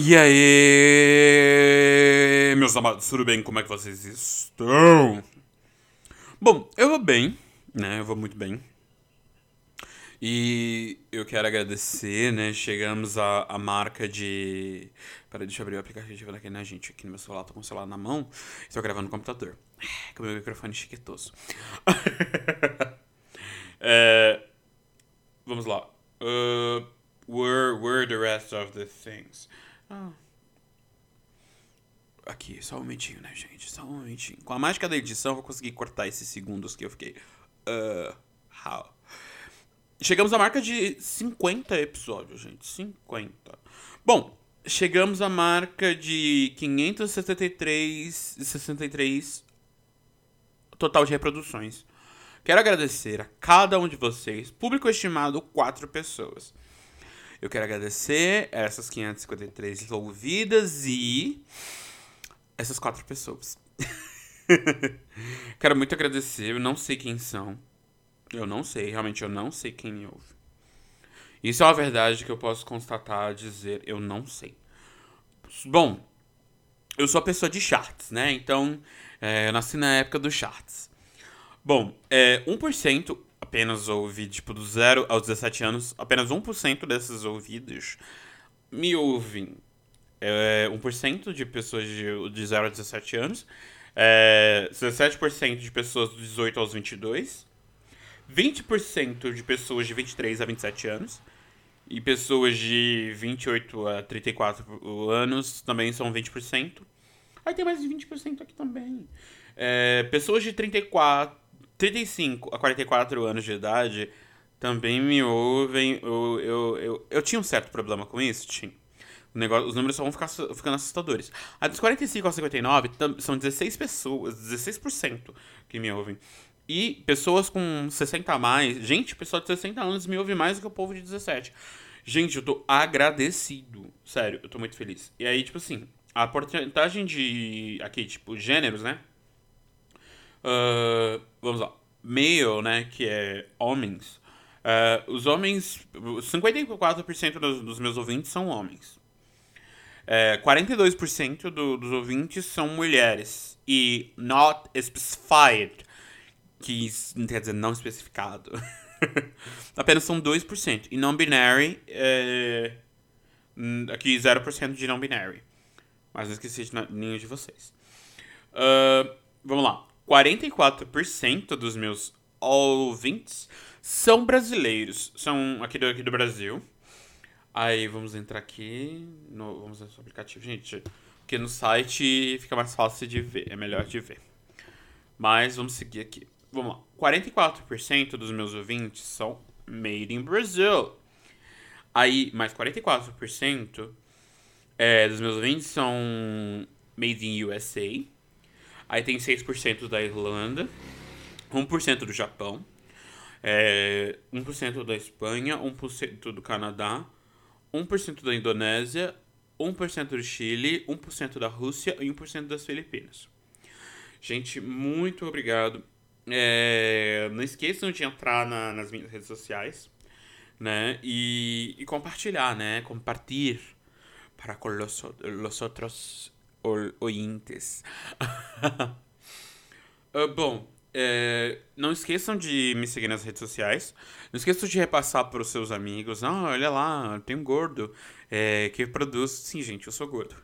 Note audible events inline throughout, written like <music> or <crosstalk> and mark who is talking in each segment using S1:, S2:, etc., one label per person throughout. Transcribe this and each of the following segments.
S1: E aí, meus amados, tudo bem? Como é que vocês estão? Bom, eu vou bem, né? Eu vou muito bem. E eu quero agradecer, né? Chegamos à, à marca de. Peraí, deixa eu abrir o aplicativo aqui na gente. Aqui no meu celular, tô com o celular na mão. Estou gravando no computador. <sighs> Com o meu microfone chiquetoso. <laughs> é, vamos lá. Uh, where, where the rest of the things? Ah. Aqui, só um momentinho, né, gente? Só um momentinho. Com a mágica da edição, eu vou conseguir cortar esses segundos que eu fiquei. Uh, how? Chegamos à marca de 50 episódios, gente. 50. Bom, chegamos à marca de 573 63 total de reproduções. Quero agradecer a cada um de vocês, público estimado, quatro pessoas. Eu quero agradecer essas 553 ouvidas e essas quatro pessoas. <laughs> quero muito agradecer, eu não sei quem são. Eu não sei, realmente eu não sei quem me ouve. Isso é uma verdade que eu posso constatar, dizer, eu não sei. Bom, eu sou pessoa de charts, né? Então, é, eu nasci na época dos charts. Bom, é, 1% apenas ouvi, tipo, do 0 aos 17 anos, apenas 1% desses ouvidos me ouvem. É, 1% de pessoas de, de 0 a 17 anos, é, 17% de pessoas dos 18 aos 22, 20% de pessoas de 23 a 27 anos. E pessoas de 28 a 34 anos também são 20%. Aí tem mais de 20% aqui também. É, pessoas de 34, 35 a 44 anos de idade também me ouvem. Eu, eu, eu, eu tinha um certo problema com isso, tinha. Negócio, os números só vão ficar, ficando assustadores. A dos 45 aos 59 são 16 pessoas, 16% que me ouvem. E pessoas com 60 a mais. Gente, pessoal de 60 anos me ouve mais do que o povo de 17. Gente, eu tô agradecido. Sério, eu tô muito feliz. E aí, tipo assim, a porcentagem de. Aqui, tipo, gêneros, né? Uh, vamos lá. Male, né? Que é homens. Uh, os homens. 54% dos, dos meus ouvintes são homens. É, 42% do, dos ouvintes são mulheres. E not specified que quer dizer não especificado. <laughs> Apenas são 2%. E non-binary, é, aqui 0% de non-binary. Mas não esqueci de nenhum de vocês. Uh, vamos lá. 44% dos meus ouvintes são brasileiros. São aqui do, aqui do Brasil. Aí vamos entrar aqui. No, vamos no aplicativo. Gente, porque no site fica mais fácil de ver. É melhor de ver. Mas vamos seguir aqui. Vamos lá. 44% dos meus ouvintes são made in Brazil. Aí, mais 44% é, dos meus ouvintes são made in USA. Aí tem 6% da Irlanda, 1% do Japão, é, 1% da Espanha, 1% do Canadá, 1% da Indonésia, 1% do Chile, 1% da Rússia e 1% das Filipinas. Gente, muito obrigado é, não esqueçam de entrar na, nas minhas redes sociais, né? E, e compartilhar, né? Compartilhar para com los outros ouvintes. uh, <laughs> bom, é, não esqueçam de me seguir nas redes sociais. Não esqueçam de repassar para os seus amigos. Ah, olha lá, tem um gordo é, que produz. Sim, gente, eu sou gordo.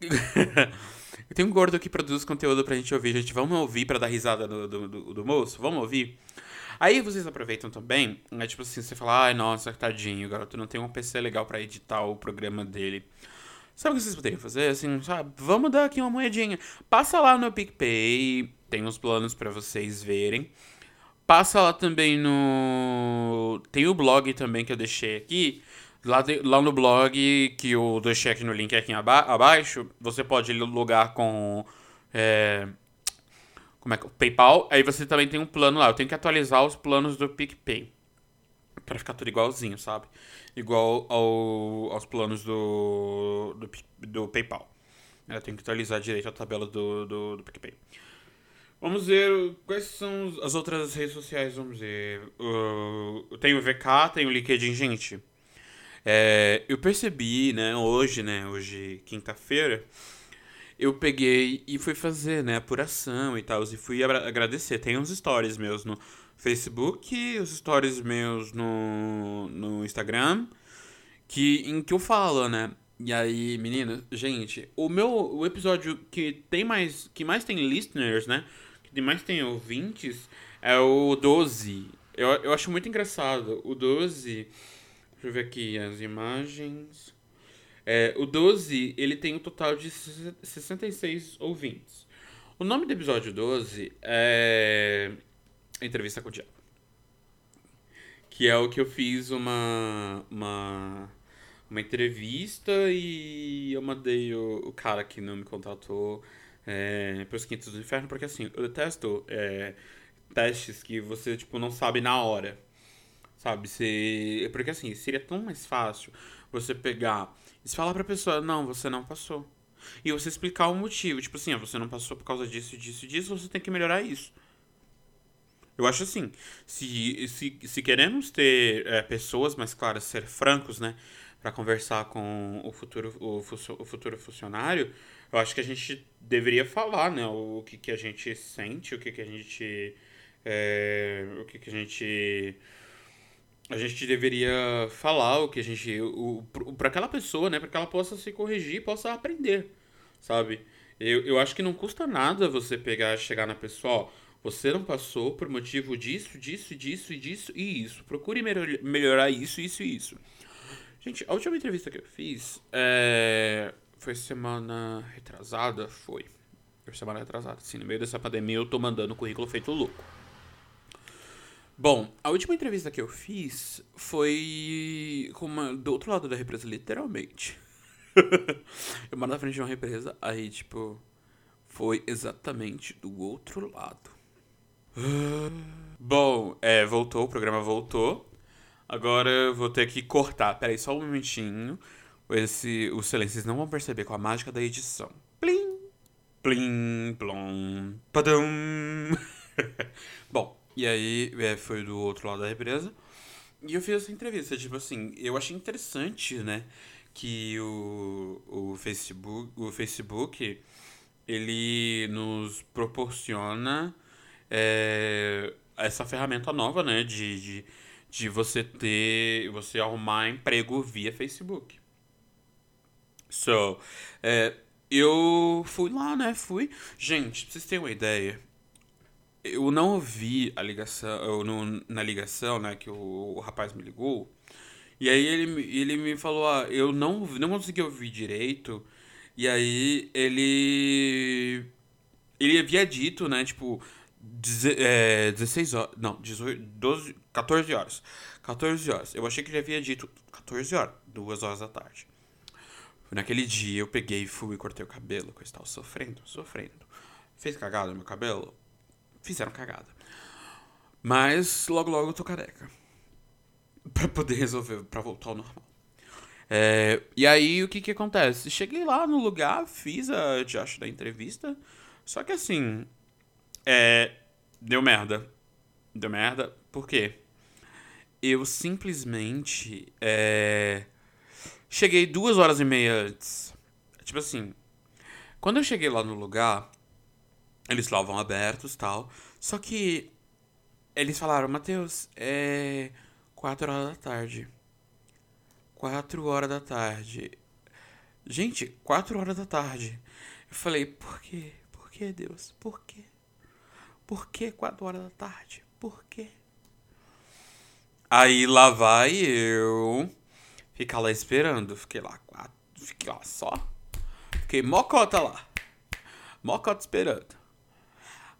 S1: <laughs> Tenho um gordo que produz conteúdo pra gente ouvir. Gente, vamos ouvir pra dar risada do, do, do, do moço? Vamos ouvir? Aí vocês aproveitam também, é tipo assim, você fala, ai, nossa, tadinho, garoto não tem um PC legal para editar o programa dele. Sabe o que vocês poderiam fazer? Assim, sabe? Vamos dar aqui uma moedinha. Passa lá no PicPay, tem uns planos para vocês verem. Passa lá também no. Tem o blog também que eu deixei aqui. Lá, de, lá no blog, que eu deixei aqui no link aqui aba abaixo, você pode logar com. É, como é que. PayPal. Aí você também tem um plano lá. Eu tenho que atualizar os planos do PicPay. Pra ficar tudo igualzinho, sabe? Igual ao, aos planos do, do, do PayPal. Eu tenho que atualizar direito a tabela do, do, do PicPay. Vamos ver quais são as outras redes sociais. Vamos ver. Uh, tem o VK, tem o LinkedIn, gente. É, eu percebi, né, hoje, né, hoje, quinta-feira, eu peguei e fui fazer, né, apuração e tal, e fui agradecer. Tem uns stories meus no Facebook, os stories meus no, no Instagram, que, em que eu falo, né, e aí, menina, gente, o meu o episódio que tem mais que mais tem listeners, né, que mais tem ouvintes é o 12. Eu, eu acho muito engraçado. O 12, deixa eu ver aqui as imagens. É, o 12, ele tem um total de 66 ouvintes. O nome do episódio 12 é Entrevista com o Diabo. Que é o que eu fiz uma, uma, uma entrevista e eu mandei o, o cara que não me contratou é, para os Quintos do Inferno, porque assim, eu detesto é, testes que você, tipo, não sabe na hora. Sabe? Se, porque assim, seria tão mais fácil você pegar e falar pra pessoa, não, você não passou. E você explicar o motivo. Tipo assim, você não passou por causa disso, disso, disso, você tem que melhorar isso. Eu acho assim, se, se, se queremos ter é, pessoas mais claras, ser francos, né, para conversar com o futuro, o, o, futuro funcionário, eu acho que a gente deveria falar, né, o que, que a gente sente, o que, que a gente, é, o que, que a gente a gente deveria falar o que a gente. para aquela pessoa, né? Para que ela possa se corrigir possa aprender, sabe? Eu, eu acho que não custa nada você pegar, chegar na pessoa, ó, você não passou por motivo disso, disso, disso disso e isso. Procure melhorar isso, isso e isso. Gente, a última entrevista que eu fiz é... foi semana retrasada? Foi. Foi semana retrasada. Sim, no meio dessa pandemia eu tô mandando currículo feito louco. Bom, a última entrevista que eu fiz foi com uma, do outro lado da represa, literalmente. <laughs> eu moro na frente de uma represa, aí, tipo, foi exatamente do outro lado. Bom, é, voltou, o programa voltou. Agora eu vou ter que cortar. Peraí, só um momentinho. Esse, os silêncios não vão perceber com a mágica da edição. Plim! Plim, plom, padum! <laughs> Bom, e aí é, foi do outro lado da represa. E eu fiz essa entrevista, tipo assim, eu achei interessante, né, que o, o Facebook, o Facebook, ele nos proporciona é, essa ferramenta nova, né, de, de, de você ter, você arrumar emprego via Facebook. So, é, eu fui lá, né, fui. Gente, pra vocês terem uma ideia, eu não ouvi a ligação, no, na ligação, né, que o, o, rapaz me ligou. E aí ele, ele me falou, ah, eu não, não consegui ouvir direito. E aí ele. Ele havia dito, né, tipo, deze, é, 16 horas. Não, 18, 12, 14 horas. 14 horas. Eu achei que ele havia dito 14 horas, 2 horas da tarde. Naquele dia eu peguei fui e cortei o cabelo, que eu estava sofrendo, sofrendo. Fez cagada no meu cabelo? fizeram cagada. Mas logo logo eu tô careca. <laughs> Pra poder resolver, pra voltar ao normal. É, e aí o que que acontece? Cheguei lá no lugar, fiz a diacho da entrevista. Só que assim. É, deu merda. Deu merda. Por quê? Eu simplesmente. É, cheguei duas horas e meia antes. Tipo assim. Quando eu cheguei lá no lugar, eles estavam abertos tal. Só que eles falaram, Matheus, é 4 horas da tarde. 4 horas da tarde. Gente, 4 horas da tarde. Eu falei, por quê? Por que, Deus? Por quê? Por que 4 horas da tarde? Por quê? Aí lá vai eu ficar lá esperando. Fiquei lá, fiquei lá só. Fiquei mocota lá. Mocota esperando.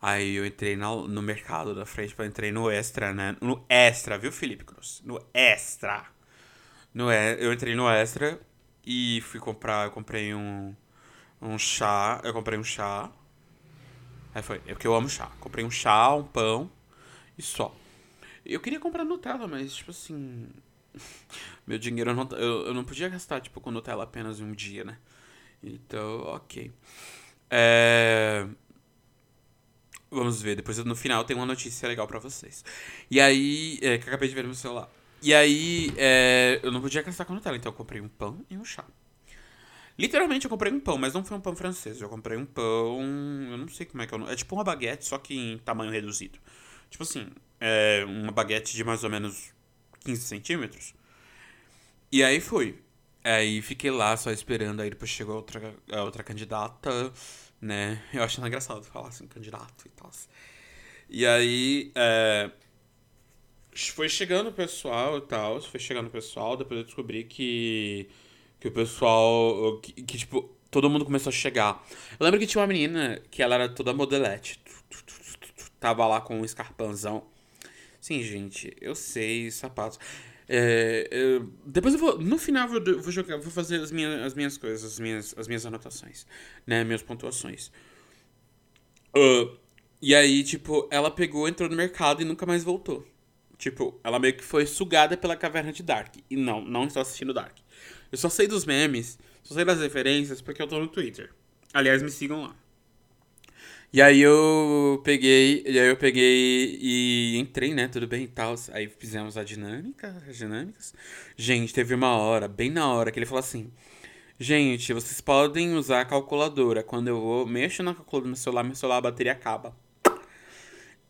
S1: Aí eu entrei no, no mercado da frente, eu entrei no Extra, né? No Extra, viu, Felipe Cruz? No Extra. No, eu entrei no Extra e fui comprar, eu comprei um, um chá, eu comprei um chá. Aí foi, é porque eu amo chá. Comprei um chá, um pão e só. Eu queria comprar Nutella, mas, tipo assim. <laughs> Meu dinheiro não. Eu, eu não podia gastar, tipo, com Nutella apenas um dia, né? Então, ok. É. Vamos ver, depois no final tem uma notícia legal para vocês. E aí, é, que eu acabei de ver no meu celular. E aí, é, eu não podia gastar com Nutella, então eu comprei um pão e um chá. Literalmente eu comprei um pão, mas não foi um pão francês. Eu comprei um pão. Eu não sei como é que é É tipo uma baguete, só que em tamanho reduzido. Tipo assim, é uma baguete de mais ou menos 15 centímetros. E aí fui. Aí fiquei lá só esperando, aí depois chegou outra, a outra candidata, né? Eu achando engraçado falar assim, candidato e tal. E aí, é, foi chegando o pessoal e tal, foi chegando o pessoal, depois eu descobri que, que o pessoal, que, que, tipo, todo mundo começou a chegar. Eu lembro que tinha uma menina que ela era toda modelete, tava lá com um escarpãozão. Sim, gente, eu sei, sapatos. É, eu, depois eu vou, no final eu vou, vou jogar, vou fazer as minhas, as minhas coisas, as minhas, as minhas anotações, né, minhas pontuações. Uh, e aí, tipo, ela pegou, entrou no mercado e nunca mais voltou. Tipo, ela meio que foi sugada pela caverna de Dark. E não, não estou assistindo Dark. Eu só sei dos memes, só sei das referências porque eu tô no Twitter. Aliás, me sigam lá. E aí eu peguei, e aí eu peguei e entrei, né? Tudo bem e tal. Aí fizemos a dinâmica, as dinâmicas. Gente, teve uma hora, bem na hora, que ele falou assim: Gente, vocês podem usar a calculadora. Quando eu vou, mexo na calculadora do meu celular, meu celular a bateria acaba.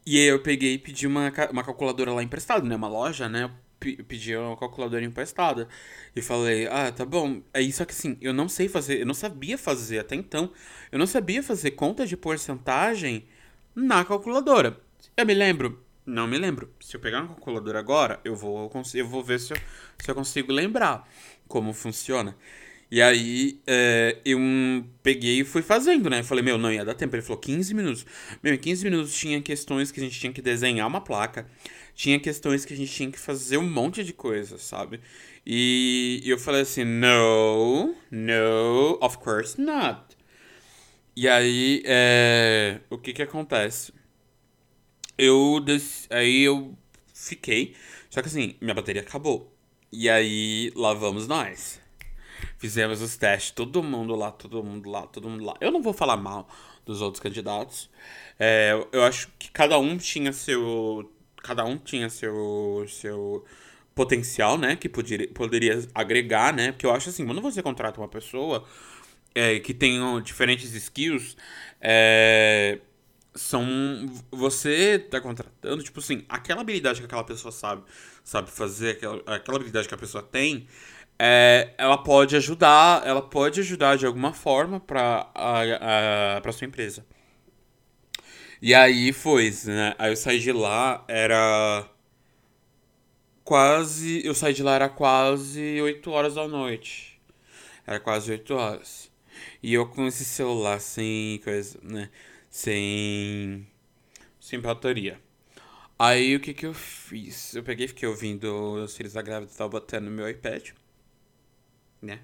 S1: E aí eu peguei e pedi uma, uma calculadora lá emprestada, né? Uma loja, né? Pedi uma calculadora emprestada. E falei, ah, tá bom. Aí, só que assim, eu não sei fazer, eu não sabia fazer até então. Eu não sabia fazer conta de porcentagem na calculadora. Eu me lembro? Não me lembro. Se eu pegar uma calculadora agora, eu vou, eu vou ver se eu, se eu consigo lembrar como funciona. E aí é, eu peguei e fui fazendo, né? Falei, meu, não ia dar tempo. Ele falou 15 minutos. Meu, em 15 minutos tinha questões que a gente tinha que desenhar uma placa. Tinha questões que a gente tinha que fazer um monte de coisa, sabe? E, eu falei assim, no, no, of course not. E aí, é, o que que acontece? Eu, aí eu fiquei, só que assim, minha bateria acabou. E aí, lá vamos nós. Fizemos os testes, todo mundo lá, todo mundo lá, todo mundo lá. Eu não vou falar mal dos outros candidatos. É, eu acho que cada um tinha seu. Cada um tinha seu. seu potencial, né? Que poderia, poderia agregar, né? Porque eu acho assim, quando você contrata uma pessoa é, que tem diferentes skills, é, são. Você tá contratando, tipo assim, aquela habilidade que aquela pessoa sabe, sabe fazer, aquela, aquela habilidade que a pessoa tem é, ela pode ajudar, ela pode ajudar de alguma forma para a, a para sua empresa. E aí foi, né? Aí eu saí de lá, era quase, eu saí de lá era quase 8 horas da noite. Era quase 8 horas. E eu com esse celular sem coisa, né? Sem sem bateria. Aí o que que eu fiz? Eu peguei fiquei ouvindo os filhos da grávida botando no meu iPad né?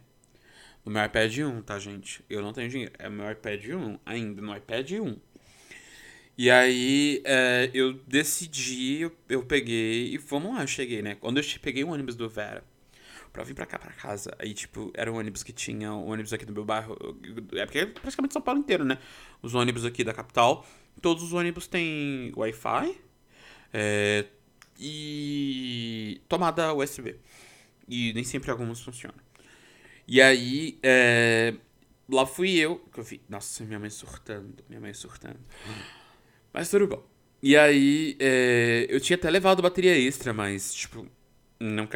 S1: No meu iPad 1, tá, gente? Eu não tenho dinheiro. É meu iPad 1, ainda no iPad 1. E aí é, eu decidi, eu, eu, peguei e vamos lá, eu cheguei, né? Quando eu peguei o ônibus do Vera pra vir pra cá, pra casa, aí, tipo, era um ônibus que tinha, um ônibus aqui do meu bairro, é porque é praticamente São Paulo inteiro, né? Os ônibus aqui da capital, todos os ônibus têm Wi-Fi é, e tomada USB. E nem sempre alguns funcionam. E aí, é, lá fui eu, que eu vi, nossa, minha mãe surtando, minha mãe surtando. Mas tudo bom. E aí, é, eu tinha até levado bateria extra, mas, tipo, não,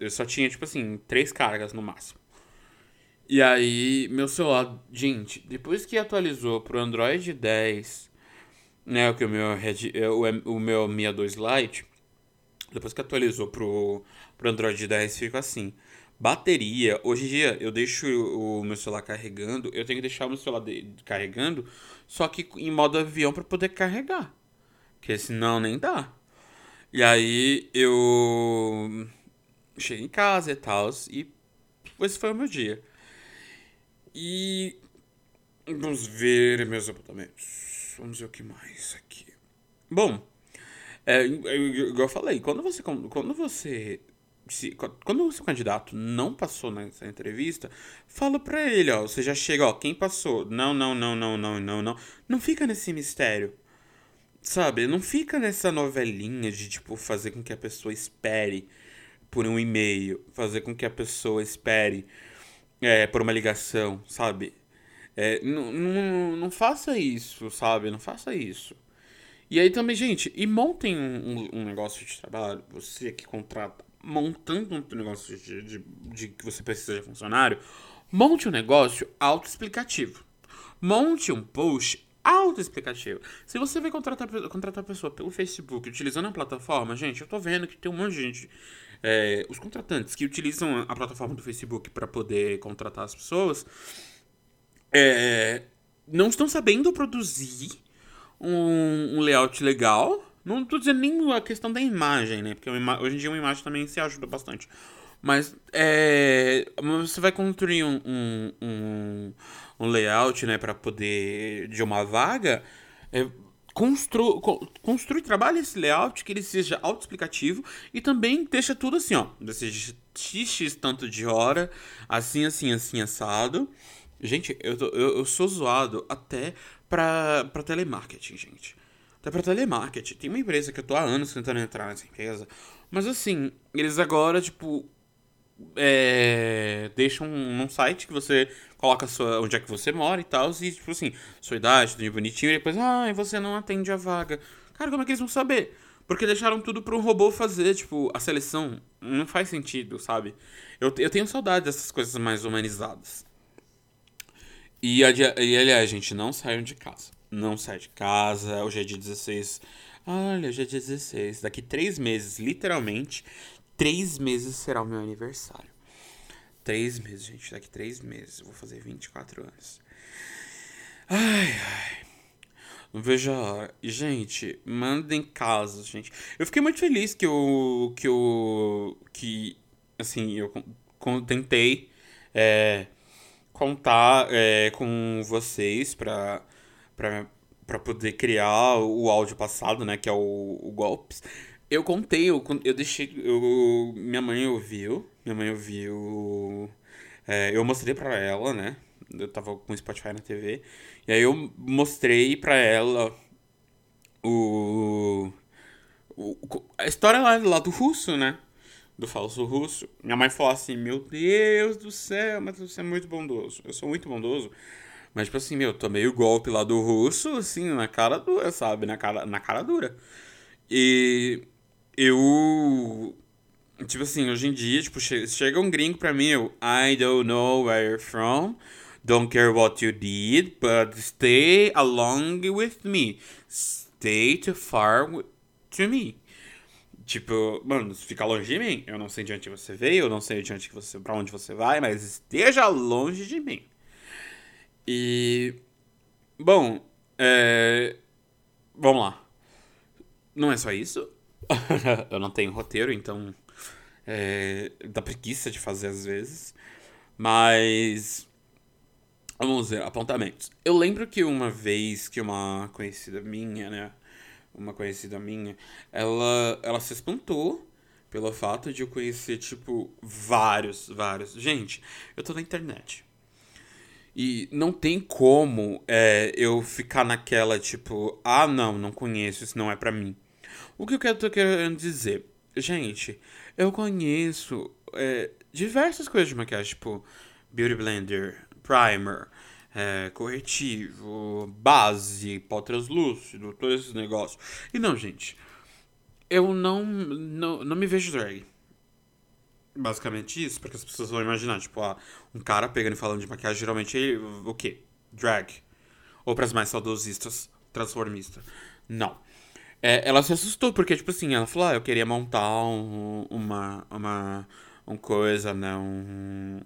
S1: eu só tinha, tipo assim, três cargas no máximo. E aí, meu celular, gente, depois que atualizou pro Android 10, né, que o meu, é, o, o meu 62 Lite, depois que atualizou pro, pro Android 10, fica assim. Bateria, hoje em dia eu deixo o meu celular carregando, eu tenho que deixar o meu celular de, carregando, só que em modo avião para poder carregar. Porque senão nem dá. E aí eu cheguei em casa e tal, e esse foi o meu dia. E vamos ver meus apontamentos. Vamos ver o que mais aqui. Bom, é, igual eu falei, quando você, quando você se, quando o seu candidato não passou nessa entrevista, fala pra ele, ó, você já chega, ó, quem passou? Não, não, não, não, não, não, não. Não fica nesse mistério. Sabe? Não fica nessa novelinha de, tipo, fazer com que a pessoa espere por um e-mail, fazer com que a pessoa espere é, por uma ligação, sabe? É, não, não, não faça isso, sabe? Não faça isso. E aí também, gente, e montem um, um, negócio de trabalho, você que contrata, montando um negócio de, de, de que você precisa de funcionário, monte um negócio autoexplicativo. Monte um post autoexplicativo. Se você vai contratar, contratar pessoa pelo Facebook utilizando a plataforma, gente, eu tô vendo que tem um monte de gente. É, os contratantes que utilizam a plataforma do Facebook para poder contratar as pessoas é, não estão sabendo produzir um, um, layout legal. Não tô dizendo nem a questão da imagem, né? Porque hoje em dia uma imagem também se ajuda bastante. Mas é, você vai construir um, um, um, um layout, né, para poder de uma vaga. É, constru, construi, trabalha esse layout que ele seja autoexplicativo e também deixa tudo assim, ó. Desse x tanto de hora, assim, assim, assim, assado. Gente, eu, tô, eu, eu sou zoado até pra telemarketing, gente. Até pra telemarketing. Tem uma empresa que eu tô há anos tentando entrar nessa empresa. Mas assim, eles agora, tipo. É, deixam num site que você coloca sua, onde é que você mora e tal. E, tipo assim, sua idade, tudo bonitinho. E depois, ah, você não atende a vaga. Cara, como é que eles vão saber? Porque deixaram tudo para um robô fazer, tipo, a seleção. Não faz sentido, sabe? Eu, eu tenho saudade dessas coisas mais humanizadas. E, e aliás, gente, não saiam de casa. Não sai de casa. Hoje é dia 16. Olha, hoje é dia 16. Daqui três meses, literalmente, três meses será o meu aniversário. Três meses, gente. Daqui três meses. Eu vou fazer 24 anos. Ai, ai. Não vejo a hora. Gente, mandem casos, gente. Eu fiquei muito feliz que eu. Que eu. Que. Assim, eu tentei. É, contar é, com vocês para para poder criar o áudio passado, né, que é o, o golpes. Eu contei, eu, eu deixei, eu, minha mãe ouviu, minha mãe ouviu, é, eu mostrei para ela, né, eu tava com o Spotify na TV, e aí eu mostrei para ela o, o, a história lá, lá do russo, né, do falso russo, minha mãe falou assim: Meu Deus do céu, mas você é muito bondoso. Eu sou muito bondoso. Mas, tipo assim, meu, tomei o golpe lá do russo, assim, na cara dura, sabe? Na cara, na cara dura. E eu. Tipo assim, hoje em dia, tipo, chega um gringo pra mim, eu, I don't know where you're from, don't care what you did, but stay along with me. Stay too far to me. Tipo, mano, fica longe de mim. Eu não sei de onde você veio, eu não sei de onde você, pra onde você vai, mas esteja longe de mim. E. Bom, é. Vamos lá. Não é só isso. <laughs> eu não tenho roteiro, então. É, dá preguiça de fazer às vezes. Mas. Vamos ver, apontamentos. Eu lembro que uma vez que uma conhecida minha, né? uma conhecida minha, ela, ela se espantou pelo fato de eu conhecer, tipo, vários, vários. Gente, eu tô na internet. E não tem como é, eu ficar naquela, tipo, ah, não, não conheço, isso não é pra mim. O que eu tô querendo dizer? Gente, eu conheço é, diversas coisas de maquiagem, tipo, Beauty Blender, Primer, é, corretivo, base, pó translúcido, todos esses negócios. E não, gente, eu não, não, não me vejo drag. Basicamente isso, porque as pessoas vão imaginar, tipo, ah, um cara pegando e falando de maquiagem, geralmente ele, o quê? Drag. Ou para as mais saudosistas, transformista. Não. É, ela se assustou, porque, tipo assim, ela falou, ah, eu queria montar um, uma, uma, uma coisa, né, um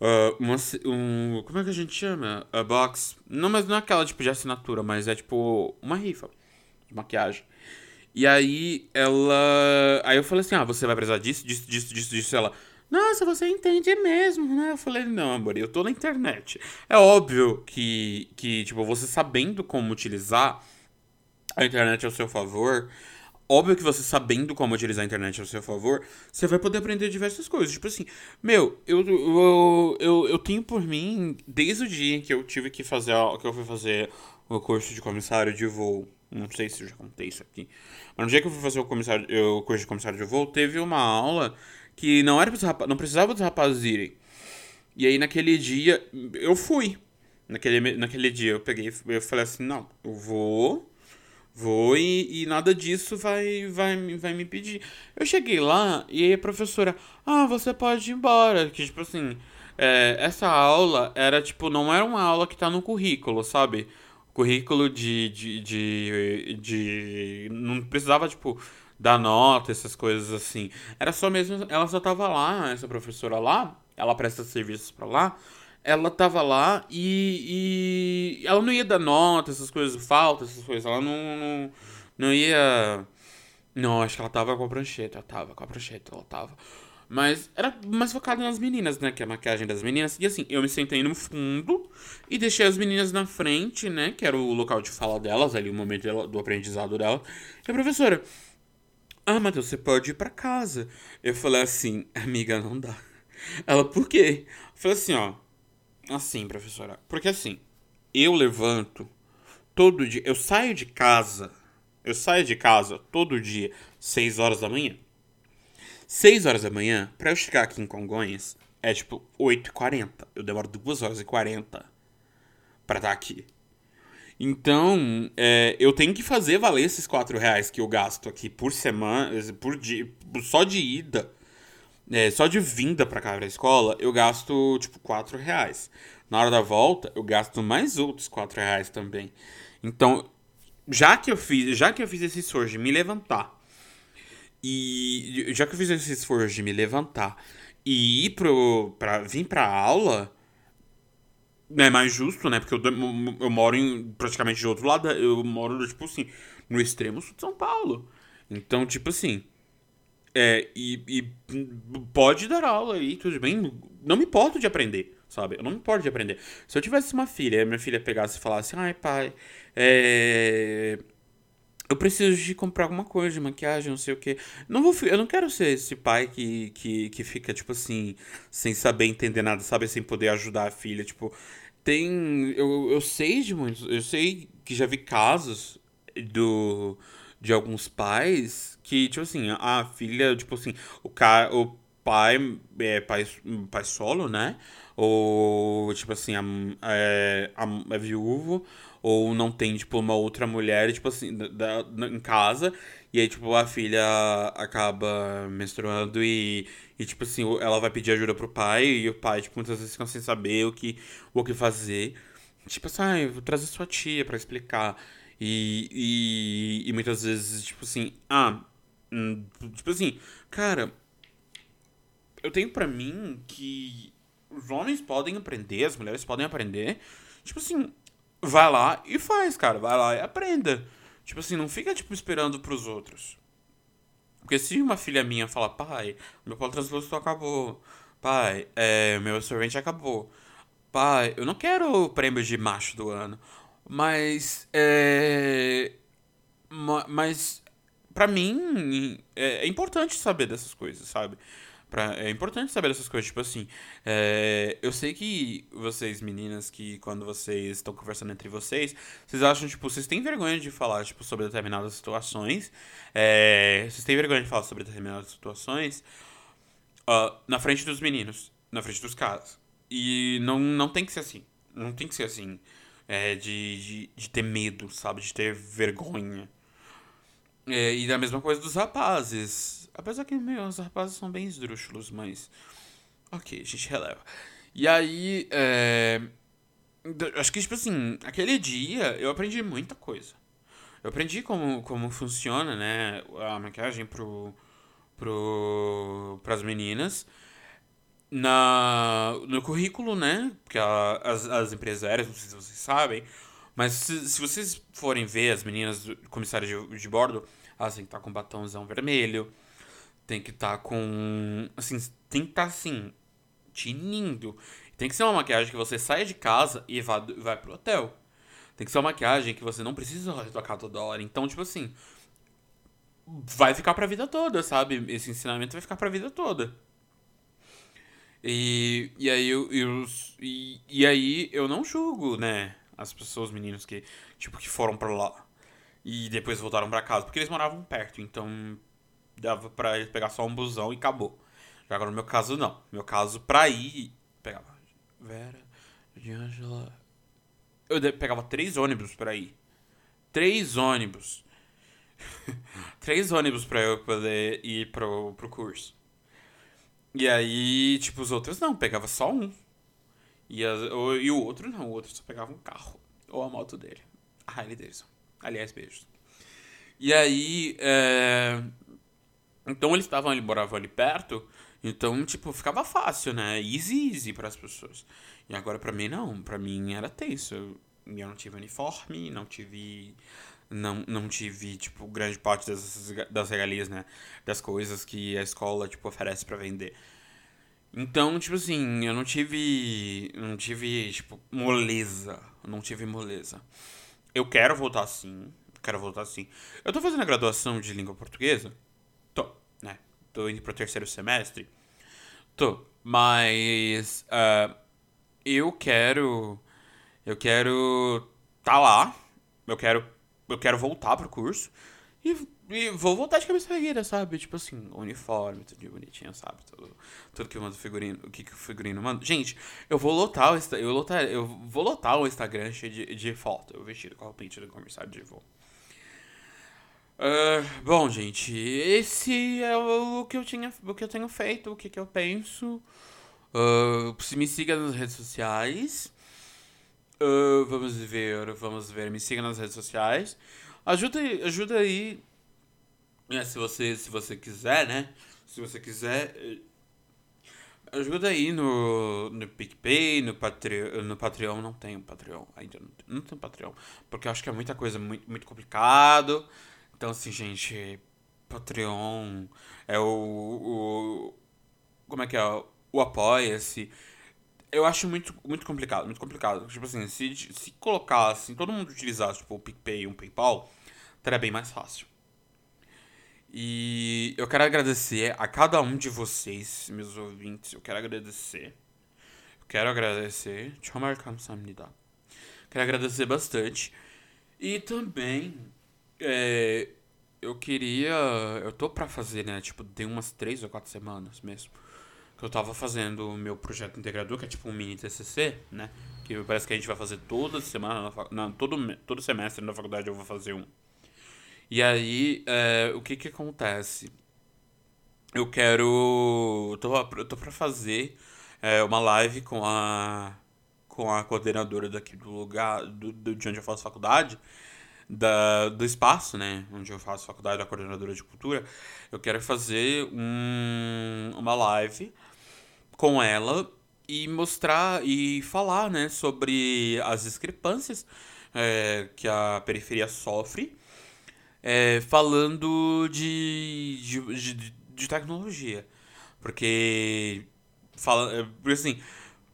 S1: Uh, uma, um, como é que a gente chama? A box. Não, mas não é aquela tipo de assinatura, mas é tipo uma rifa de maquiagem. E aí ela. Aí eu falei assim: ah, você vai precisar disso, disso, disso, disso, disso. Ela. Nossa, você entende mesmo, né? Eu falei, não, amor, eu tô na internet. É óbvio que, que, tipo, você sabendo como utilizar a internet ao seu favor, Óbvio que você sabendo como utilizar a internet ao seu favor, você vai poder aprender diversas coisas. Tipo assim, meu, eu, eu, eu, eu tenho por mim, desde o dia que eu tive que fazer, que eu fui fazer o curso de comissário de voo Não sei se eu já contei isso aqui. Mas no dia que eu fui fazer o, comissário, o curso de comissário de voo, teve uma aula que não era não precisava dos rapazes irem. E aí naquele dia eu fui. Naquele, naquele dia eu peguei, eu falei assim, não, eu vou, vou e, e nada disso vai, vai, vai me pedir. Eu cheguei lá e aí a professora, ah, você pode ir embora. Que tipo assim, é, essa aula era tipo, não era uma aula que tá no currículo, sabe? Currículo de, de, de, de. Não precisava, tipo, dar nota, essas coisas assim. Era só mesmo. Ela só tava lá, essa professora lá, ela presta serviços pra lá ela tava lá e, e ela não ia dar nota, essas coisas, falta, essas coisas. Ela não, não, não ia. Não, acho que ela tava com a prancheta. Ela tava com a prancheta, ela tava. Mas era mais focada nas meninas, né? Que é a maquiagem das meninas. E assim, eu me sentei no fundo e deixei as meninas na frente, né? Que era o local de fala delas, ali o momento do aprendizado dela. E a professora. Ah, Matheus, você pode ir pra casa. Eu falei assim, amiga, não dá. Ela, por quê? Eu falei assim, ó. Assim, professora. Porque assim, eu levanto todo dia. Eu saio de casa. Eu saio de casa todo dia, 6 horas da manhã. 6 horas da manhã, pra eu chegar aqui em Congonhas, é tipo 8h40. Eu demoro 2 horas e 40 pra estar aqui. Então, é, eu tenho que fazer valer esses 4 reais que eu gasto aqui por semana, por dia, só de ida é, só de vinda pra cá pra escola, eu gasto, tipo, 4 reais. Na hora da volta, eu gasto mais outros 4 reais também. Então, já que eu fiz, já que eu fiz esse de me levantar, e já que eu fiz esse esforço de me levantar e ir pro, pra, vir pra aula, é mais justo, né? Porque eu, eu moro em, praticamente de outro lado, eu moro, tipo assim, no extremo sul de São Paulo. Então, tipo assim, é, e, e, pode dar aula aí, tudo bem. Não me importo de aprender, sabe? Eu não me importo de aprender. Se eu tivesse uma filha minha filha pegasse e falasse, ai pai, é... eu preciso de comprar alguma coisa de maquiagem, não sei o que. Não vou, eu não quero ser esse pai que, que, que fica, tipo assim, sem saber entender nada, sabe? Sem poder ajudar a filha. Tipo, tem. Eu, eu sei de muitos. Eu sei que já vi casos do de alguns pais que, tipo assim, a filha, tipo assim, o cara, o pai é pai, pai solo, né? Ou, tipo assim, é, é viúvo, ou não tem, tipo, uma outra mulher, tipo assim, da, da, em casa, e aí, tipo, a filha acaba menstruando e, e, tipo assim, ela vai pedir ajuda pro pai, e o pai, tipo, muitas vezes fica sem saber o que, o que fazer. Tipo assim, ah, eu vou trazer sua tia para explicar. E, e, e muitas vezes, tipo assim, ah, hum, tipo assim, cara, eu tenho para mim que os homens podem aprender, as mulheres podem aprender. Tipo assim, vai lá e faz, cara, vai lá e aprenda. Tipo assim, não fica tipo esperando pros outros. Porque se uma filha minha fala, pai, meu polo transposto acabou. Pai, é, meu absorvente acabou. Pai, eu não quero o prêmio de macho do ano. Mas. É. Mas. Pra mim, é, é importante saber dessas coisas, sabe? Pra, é importante saber dessas coisas. Tipo assim, é, eu sei que vocês, meninas, que quando vocês estão conversando entre vocês, vocês acham, tipo, vocês têm vergonha de falar, tipo, sobre determinadas situações. É, vocês têm vergonha de falar sobre determinadas situações uh, na frente dos meninos, na frente dos caras. E não, não tem que ser assim. Não tem que ser assim é, de, de, de, ter medo, sabe? De ter vergonha. É, e da mesma coisa dos rapazes. Apesar que, meu, os rapazes são bem esdrúxulos, mas. Ok, a gente releva. E aí, é... Acho que, tipo assim, aquele dia eu aprendi muita coisa. Eu aprendi como, como funciona, né, a maquiagem pro, pro, pras meninas na, no currículo, né? Porque a, as, as empresas aéreas, não sei se vocês sabem, mas se, se vocês forem ver as meninas comissárias de, de bordo, elas têm que estar com batomzão vermelho, tem que estar tá com. Assim, tem que estar tá, assim, tinindo. Tem que ser uma maquiagem que você sai de casa e vai, vai pro hotel. Tem que ser uma maquiagem que você não precisa retocar toda hora. Então, tipo assim, vai ficar pra vida toda, sabe? Esse ensinamento vai ficar pra vida toda. E, e aí eu, eu e, e aí eu não julgo, né, as pessoas, meninos que tipo que foram para lá. E depois voltaram para casa, porque eles moravam perto, então dava pra eles pegar só um busão e acabou. Já agora no meu caso, não. No meu caso, pra ir, pegava Vera, Angela. Eu pegava três ônibus pra ir. Três ônibus. <laughs> três ônibus pra eu poder ir pro, pro curso. E aí, tipo, os outros não, pegava só um. E, as, o, e o outro não, o outro só pegava um carro. Ou a moto dele. A Harley Davidson. Aliás, beijos. E aí, é... Então eles estavam ali, moravam ali perto. Então, tipo, ficava fácil, né? Easy, easy para as pessoas. E agora para mim não, para mim era tenso. Eu, eu não tive uniforme, não tive não, não tive, tipo, grande parte das, das regalias, né? Das coisas que a escola, tipo, oferece para vender. Então, tipo assim, eu não tive. Não tive, tipo, moleza. Não tive moleza. Eu quero voltar sim. Quero voltar sim. Eu tô fazendo a graduação de língua portuguesa. Tô, indo pro terceiro semestre. Tô. Mas. Uh, eu quero. Eu quero. Tá lá. Eu quero eu quero voltar pro curso e, e vou voltar de cabeça erguida, sabe? Tipo assim, uniforme, tudo bonitinho, sabe? Tudo, tudo que manda figurino, o que, que o figurino manda. Gente, eu vou lotar o, eu eu vou lotar o Instagram cheio de, de foto, eu vestido com a roupinha do comerciário de voo. Uh, bom, gente, esse é o que eu tinha, o que eu tenho feito, o que, que eu penso. Uh, me siga nas redes sociais. Uh, vamos ver, vamos ver. Me siga nas redes sociais. Ajuda, ajuda aí. Né, se, você, se você quiser, né? Se você quiser. Eh, ajuda aí no, no PicPay, no, Patreon, no Patreon. Não tenho Patreon. Ainda não, não tenho Patreon. Porque eu acho que é muita coisa muito, muito complicado. Então, assim, gente. Patreon é o. o como é que é? O Apoia-se eu acho muito, muito complicado, muito complicado. Tipo assim, se, se colocasse, todo mundo utilizasse, tipo, o PicPay e um PayPal, estaria bem mais fácil. E eu quero agradecer a cada um de vocês, meus ouvintes. Eu quero agradecer. Eu quero agradecer. Quero agradecer bastante. E também, é, eu queria. Eu tô pra fazer, né? Tipo, tem umas três ou quatro semanas mesmo que eu tava fazendo o meu projeto integrador, que é tipo um mini TCC, né? Que parece que a gente vai fazer toda semana, não, todo, todo semestre na faculdade eu vou fazer um. E aí, é, o que que acontece? Eu quero. Eu tô, eu tô pra fazer é, uma live com a, com a coordenadora daqui do lugar, do, do, de onde eu faço faculdade, da, do espaço, né? Onde eu faço faculdade, da coordenadora de cultura. Eu quero fazer um, uma live com ela e mostrar e falar né, sobre as discrepâncias é, que a periferia sofre, é, falando de, de, de, de, tecnologia. Porque, fala, é, assim,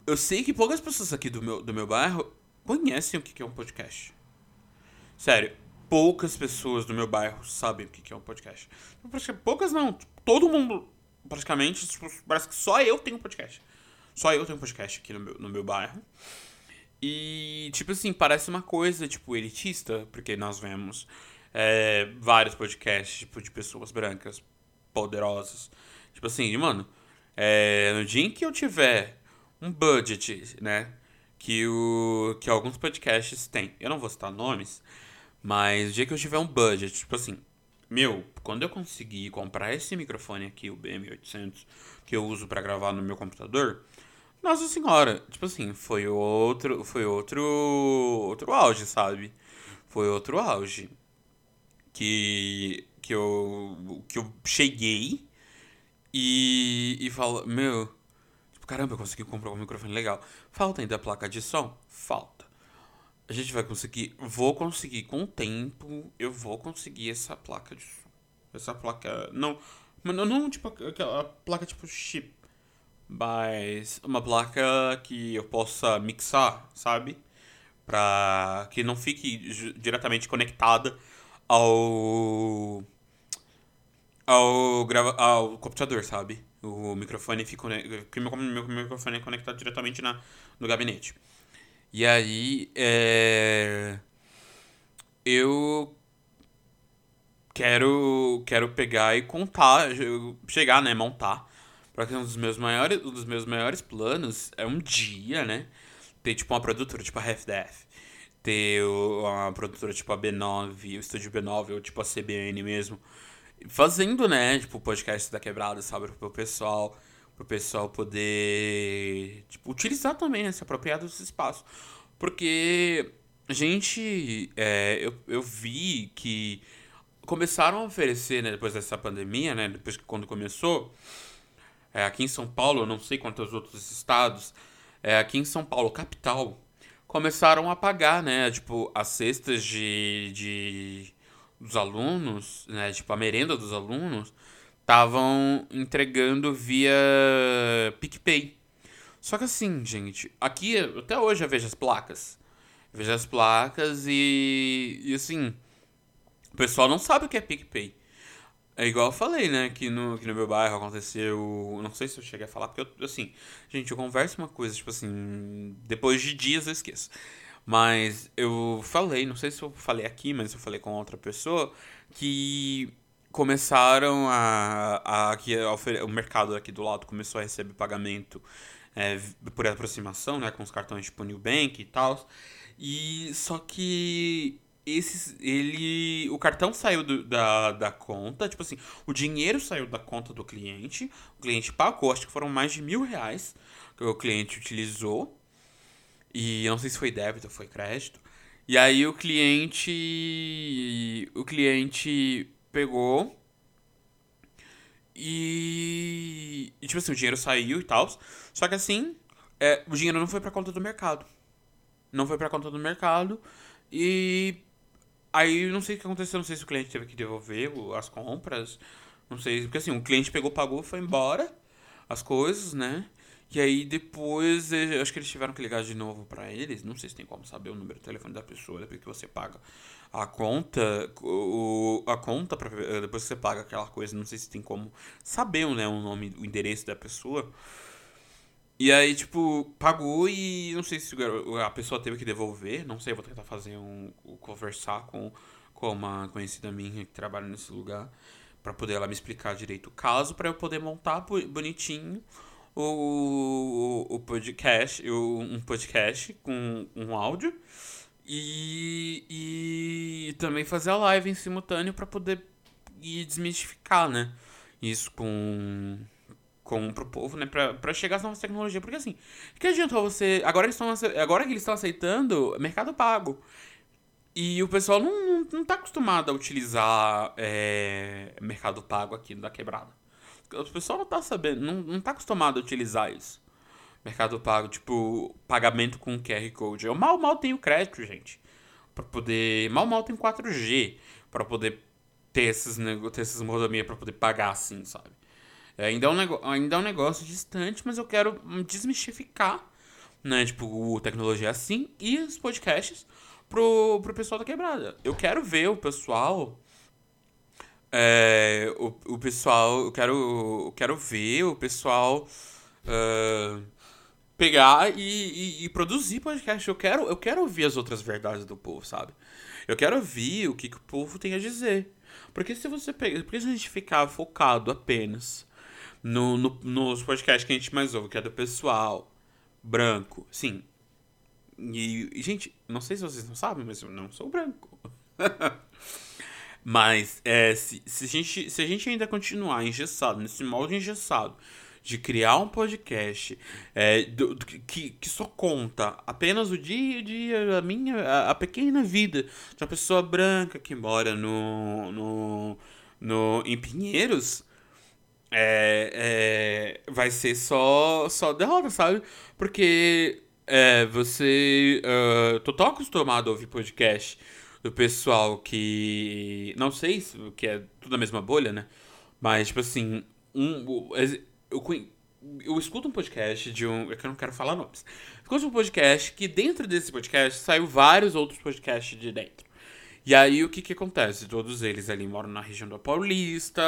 S1: eu sei que poucas pessoas aqui do meu, do meu bairro conhecem o que é um podcast. Sério, poucas pessoas do meu bairro sabem o que é um podcast. Poucas não, todo mundo praticamente, tipo, parece que só eu tenho podcast. Só eu tenho podcast aqui no meu, no meu bairro. E, tipo assim, parece uma coisa, tipo, elitista, porque nós vemos é, vários podcasts, tipo, de pessoas brancas poderosas. Tipo assim, mano, é, no dia em que eu tiver um budget, né, que, o, que alguns podcasts têm, eu não vou citar nomes, mas no dia que eu tiver um budget, tipo assim, meu, quando eu consegui comprar esse microfone aqui, o BM800, que eu uso para gravar no meu computador, nossa senhora, tipo assim, foi outro, foi outro, outro auge, sabe? Foi outro auge que que eu que eu cheguei e e falo, meu, tipo, caramba, eu consegui comprar um microfone legal. Falta ainda a placa de som? Falta a gente vai conseguir. Vou conseguir com o tempo. Eu vou conseguir essa placa de som. Essa placa. Não. Não, não tipo aquela placa tipo chip. Mas uma placa que eu possa mixar, sabe? Pra que não fique diretamente conectada ao. Ao, grava, ao computador, sabe? O microfone fica. Porque meu, meu microfone é conectado diretamente na, no gabinete. E aí, é... eu quero, quero pegar e contar, chegar, né, montar. Porque um dos meus maiores, um dos meus maiores planos é um dia, né, ter tipo uma produtora tipo a Half Death, ter uma produtora tipo a B9, o estúdio B9 ou tipo a CBN mesmo, fazendo, né, tipo podcast da quebrada, sabe, pro pessoal, pro pessoal poder tipo utilizar também, né, se apropriar desse espaço. Porque a gente, é, eu, eu vi que começaram a oferecer, né, depois dessa pandemia, né, depois que quando começou, é, aqui em São Paulo, não sei quantos outros estados, é, aqui em São Paulo, capital, começaram a pagar, né, tipo, as cestas de, de dos alunos, né, tipo, a merenda dos alunos, estavam entregando via PicPay. Só que assim, gente, aqui até hoje eu vejo as placas. vejo as placas e, e assim, o pessoal não sabe o que é PicPay. É igual eu falei, né? Que no, que no meu bairro aconteceu. Não sei se eu cheguei a falar, porque eu, assim, gente, eu converso uma coisa, tipo assim, depois de dias eu esqueço. Mas eu falei, não sei se eu falei aqui, mas eu falei com outra pessoa, que começaram a. a que o mercado aqui do lado começou a receber pagamento é, por aproximação, né? Com os cartões tipo Nubank e tal. E só que esses, ele, o cartão saiu do, da, da conta, tipo assim, o dinheiro saiu da conta do cliente, o cliente pagou, acho que foram mais de mil reais que o cliente utilizou, e não sei se foi débito ou foi crédito, e aí o cliente, o cliente pegou. E, e tipo assim, o dinheiro saiu e tal, só que assim, é, o dinheiro não foi pra conta do mercado, não foi pra conta do mercado, e Aí não sei o que aconteceu, não sei se o cliente teve que devolver as compras. Não sei, porque assim, o cliente pegou, pagou, foi embora as coisas, né? E aí depois, acho que eles tiveram que ligar de novo para eles. Não sei se tem como saber o número de telefone da pessoa depois que você paga a conta. O, a conta, pra, depois que você paga aquela coisa, não sei se tem como saber né, o nome, o endereço da pessoa. E aí, tipo, pagou e não sei se a pessoa teve que devolver. Não sei, vou tentar fazer um. conversar com, com uma conhecida minha que trabalha nesse lugar. para poder ela me explicar direito o caso, para eu poder montar bonitinho o, o, o podcast, o, um podcast com um áudio. E, e também fazer a live em simultâneo para poder ir desmistificar, né? Isso com com, pro povo, né? Pra chegar às novas tecnologias. Porque assim, que adianta você. Agora eles estão agora que eles estão aceitando mercado pago. E o pessoal não, não, não tá acostumado a utilizar é, mercado pago aqui da quebrada. O pessoal não tá sabendo, não, não tá acostumado a utilizar isso. Mercado pago, tipo, pagamento com QR Code. Eu mal, mal tenho crédito, gente. Pra poder. Mal, mal tenho 4G. para poder ter esses, ter essas mordomias pra poder pagar assim, sabe? É, ainda, é um ainda é um negócio distante, mas eu quero desmistificar, né? Tipo, o tecnologia é assim e os podcasts pro, pro pessoal da quebrada. Eu quero ver o pessoal. É, o, o pessoal. Eu quero, eu quero ver o pessoal. Uh, pegar e, e, e, produzir podcast. Eu quero, eu quero ouvir as outras verdades do povo, sabe? Eu quero ouvir o que, que o povo tem a dizer. Porque se você pega. Porque se a gente ficar focado apenas no, no, nos podcasts que a gente mais ouve, que é do pessoal branco. Sim. E, gente, não sei se vocês não sabem, mas eu não sou branco. <laughs> mas é, se, se, a gente, se a gente ainda continuar engessado, nesse molde engessado, de criar um podcast é, do, do, que, que só conta apenas o dia a dia, a minha, a, a, pequena vida de uma pessoa branca que mora no, no, no, em Pinheiros, é, é, vai ser só, só derrota, sabe? Porque é, você. Uh, tô tão acostumado a ouvir podcast do pessoal que. Não sei se que é tudo a mesma bolha, né? Mas, tipo assim. Um, eu, eu escuto um podcast de um. É que eu não quero falar nomes. escuto um podcast que dentro desse podcast saiu vários outros podcasts de dentro. E aí o que que acontece? Todos eles ali moram na região da Paulista,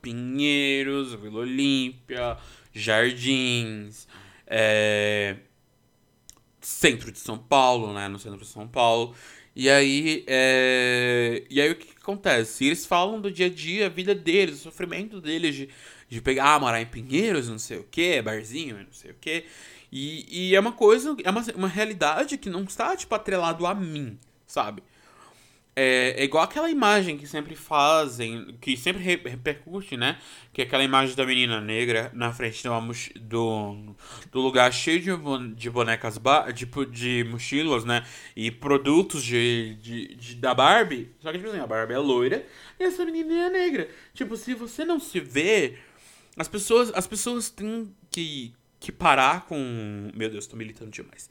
S1: Pinheiros, Vila Olímpia, Jardins, é... centro de São Paulo, né? No centro de São Paulo. E aí, é... e aí o que, que acontece? Eles falam do dia a dia, a vida deles, o sofrimento deles de, de pegar, ah, morar em Pinheiros, não sei o que, barzinho, não sei o que. E, é uma coisa, é uma, uma realidade que não está, tipo, atrelado a mim, sabe? É, é, igual aquela imagem que sempre fazem, que sempre repercute, né? Que é aquela imagem da menina negra na frente do, do, do lugar cheio de, de bonecas, de, de mochilas, né? E produtos de, de, de, da Barbie. Só que, tipo assim, a Barbie é loira e essa menina é negra. Tipo, se você não se vê, as pessoas, as pessoas têm que, que parar com. Meu Deus, tô militando demais.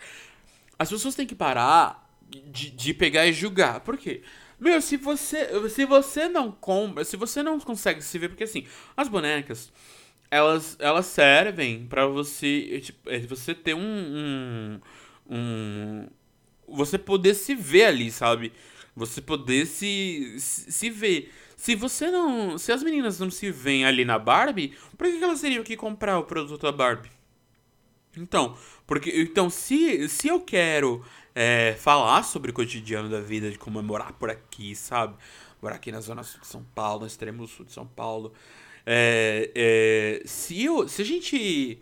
S1: As pessoas têm que parar de, de pegar e julgar. Por quê? Meu, se você, se você não compra, se você não consegue se ver, porque assim, as bonecas, elas, elas servem para você, tipo, é, você ter um, um, um, você poder se ver ali, sabe? Você poder se, se ver. Se você não, se as meninas não se veem ali na Barbie, por que elas teriam que comprar o produto da Barbie? Então, porque então se, se eu quero é, falar sobre o cotidiano da vida, de como é morar por aqui, sabe? Morar aqui na zona sul de São Paulo, no extremo sul de São Paulo. É, é, se, eu, se a gente.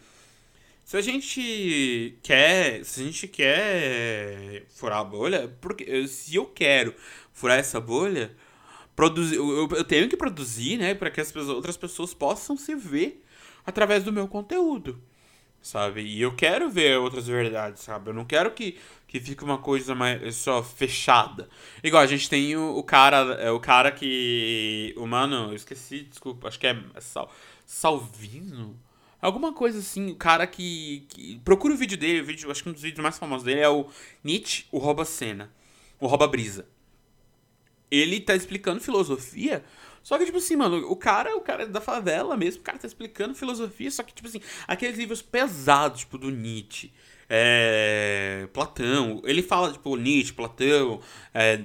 S1: Se a gente quer. Se a gente quer furar a bolha, porque se eu quero furar essa bolha, produzir, eu, eu tenho que produzir, né? Para que as pessoas, outras pessoas possam se ver através do meu conteúdo sabe? E eu quero ver outras verdades, sabe? Eu não quero que, que fique uma coisa mais só fechada. Igual a gente tem o, o cara, é o cara que o mano, eu esqueci, desculpa, acho que é Sal, Salvino. Alguma coisa assim, o cara que, que procura o vídeo dele, o vídeo, acho que um dos vídeos mais famosos dele é o Nietzsche, o rouba cena, o rouba brisa. Ele tá explicando filosofia só que, tipo assim, mano, o cara, o cara da favela mesmo, o cara tá explicando filosofia, só que, tipo assim, aqueles livros pesados, tipo, do Nietzsche. É, Platão, ele fala tipo Nietzsche, Platão, é,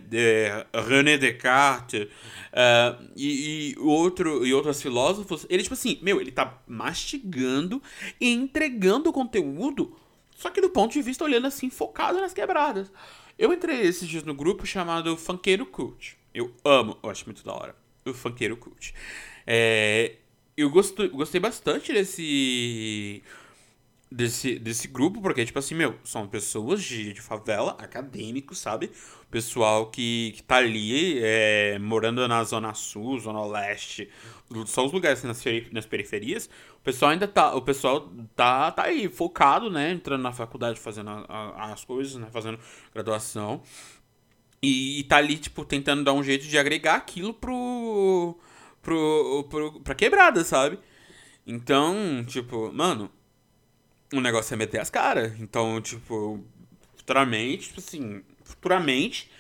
S1: René Descartes é, e, e, outro, e outros filósofos. Ele, tipo assim, meu, ele tá mastigando e entregando o conteúdo, só que do ponto de vista olhando assim, focado nas quebradas. Eu entrei esses dias no grupo chamado Funkeiro Cult. Eu amo, eu acho muito da hora o funkeiro cult. É, eu gosto, gostei bastante desse, desse, desse grupo, porque, tipo assim, meu, são pessoas de, de favela, acadêmicos, sabe? Pessoal que, que tá ali é, morando na Zona Sul, Zona Leste, são os lugares assim, nas, nas periferias. O pessoal ainda tá, o pessoal tá, tá aí, focado, né? Entrando na faculdade, fazendo a, a, as coisas, né? Fazendo graduação. E, e tá ali, tipo, tentando dar um jeito de agregar aquilo pro. pro, pro pra quebrada, sabe? Então, tipo, mano, o negócio é meter as caras. Então, tipo, futuramente, tipo assim, futuramente,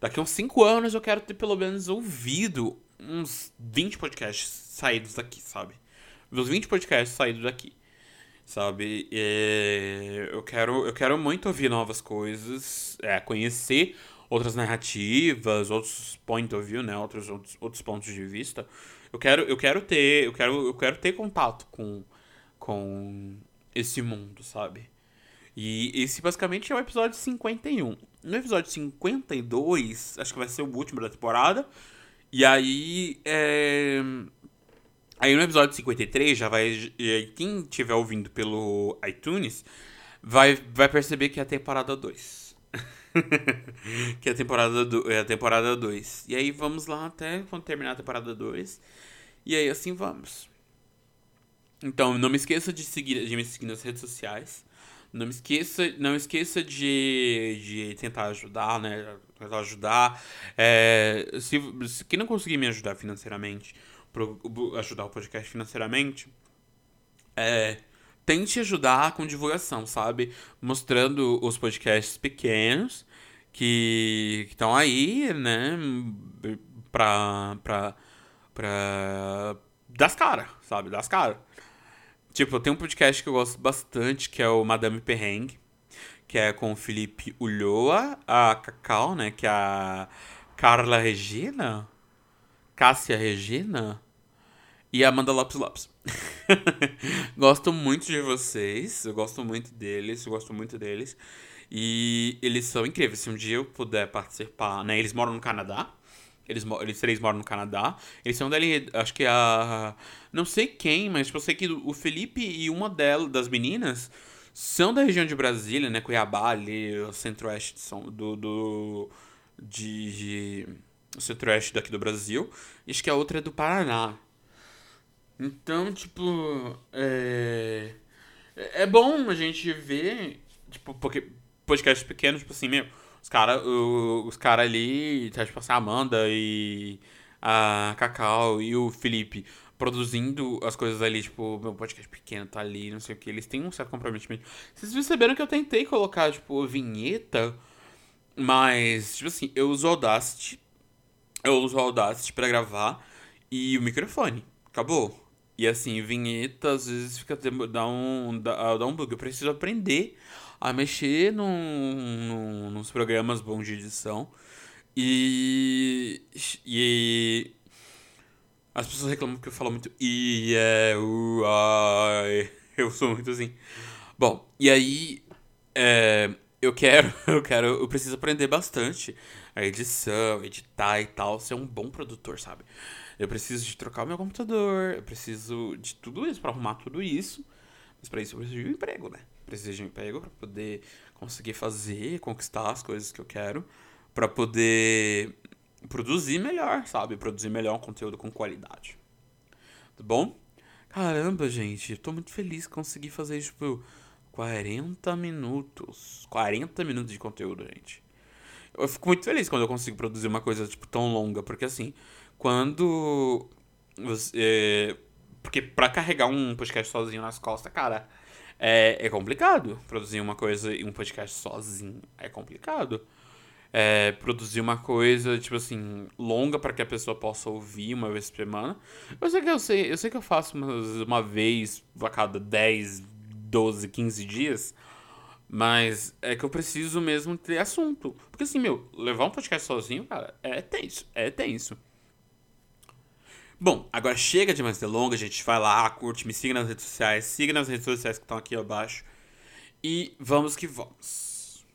S1: daqui a uns 5 anos eu quero ter pelo menos ouvido uns 20 podcasts saídos daqui, sabe? Uns 20 podcasts saídos daqui. Sabe? É, eu, quero, eu quero muito ouvir novas coisas, é, conhecer outras narrativas, outros point of view, né, outros, outros, outros pontos de vista. Eu quero, eu quero ter, eu quero, eu quero ter contato com, com esse mundo, sabe? E esse basicamente é o episódio 51. No episódio 52, acho que vai ser o último da temporada. E aí, é... Aí no episódio 53, já vai. Quem estiver ouvindo pelo iTunes vai, vai perceber que é a temporada 2. <laughs> <laughs> que é a temporada do, é a temporada 2. E aí vamos lá até quando terminar a temporada 2. E aí assim vamos. Então, não me esqueça de seguir de me seguir nas redes sociais. Não me esqueça, não esqueça de, de tentar ajudar, né? Tentar ajudar. É, se, se quem não conseguir me ajudar financeiramente, pro, ajudar o podcast financeiramente, é, tente ajudar com divulgação, sabe? Mostrando os podcasts pequenos que estão aí, né? Pra. pra. pra. das caras, sabe? Das caras. Tipo, tem um podcast que eu gosto bastante, que é o Madame Perrengue, que é com o Felipe Ulloa, a Cacau, né? Que é a Carla Regina, Cássia Regina e a Amanda Lopes Lopes. <laughs> gosto muito de vocês, eu gosto muito deles, eu gosto muito deles. E eles são incríveis. Se um dia eu puder participar, né? Eles moram no Canadá. Eles, eles três moram no Canadá. Eles são dali, acho que a. Não sei quem, mas tipo, eu sei que o Felipe e uma delas, das meninas, são da região de Brasília, né? Cuiabá, ali, centro-oeste do, do. de. de centro-oeste daqui do Brasil. E acho que a outra é do Paraná. Então, tipo. É. É bom a gente ver. Tipo, porque podcasts pequenos, tipo assim, meu. Os caras os cara ali, tá, tipo assim, a Amanda e a Cacau e o Felipe produzindo as coisas ali, tipo, meu podcast pequeno tá ali, não sei o que, eles têm um certo comprometimento. Vocês perceberam que eu tentei colocar, tipo, vinheta, mas, tipo assim, eu uso o Audacity, eu uso o Audacity pra gravar e o microfone. Acabou. E assim, vinheta às vezes fica dá um, dá, dá um bug. Eu preciso aprender a mexer num, num, nos programas bons de edição. E. E. As pessoas reclamam que eu falo muito. E é. Uh, ai. <laughs> Eu sou muito assim. Bom, e aí. É, eu quero. <laughs> Eu quero. Eu preciso aprender bastante a edição, editar e tal. Ser um bom produtor, sabe? Eu preciso de trocar o meu computador. Eu preciso de tudo isso para arrumar tudo isso. Mas para isso eu preciso de um emprego, né? Preciso de um emprego para poder conseguir fazer, conquistar as coisas que eu quero, para poder produzir melhor, sabe? Produzir melhor um conteúdo com qualidade. Tá bom? Caramba, gente, eu tô muito feliz que consegui fazer, tipo, 40 minutos. 40 minutos de conteúdo, gente. Eu fico muito feliz quando eu consigo produzir uma coisa, tipo, tão longa, porque assim, quando você porque para carregar um podcast sozinho nas costas, cara, é, é complicado. Produzir uma coisa e um podcast sozinho é complicado. É, produzir uma coisa, tipo assim, longa para que a pessoa possa ouvir uma vez por semana. Eu sei que eu sei, eu sei que eu faço uma vez a cada 10, 12, 15 dias. Mas é que eu preciso mesmo ter assunto. Porque assim, meu, levar um podcast sozinho, cara, é tenso. É tenso. Bom, agora chega de mais delongas, gente. Vai lá, curte, me siga nas redes sociais, siga nas redes sociais que estão aqui abaixo. E vamos que vamos.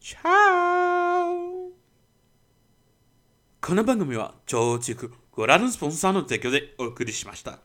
S1: Tchau! この番組は、超畜、ご覧のスポンサーの提供でお送りしました。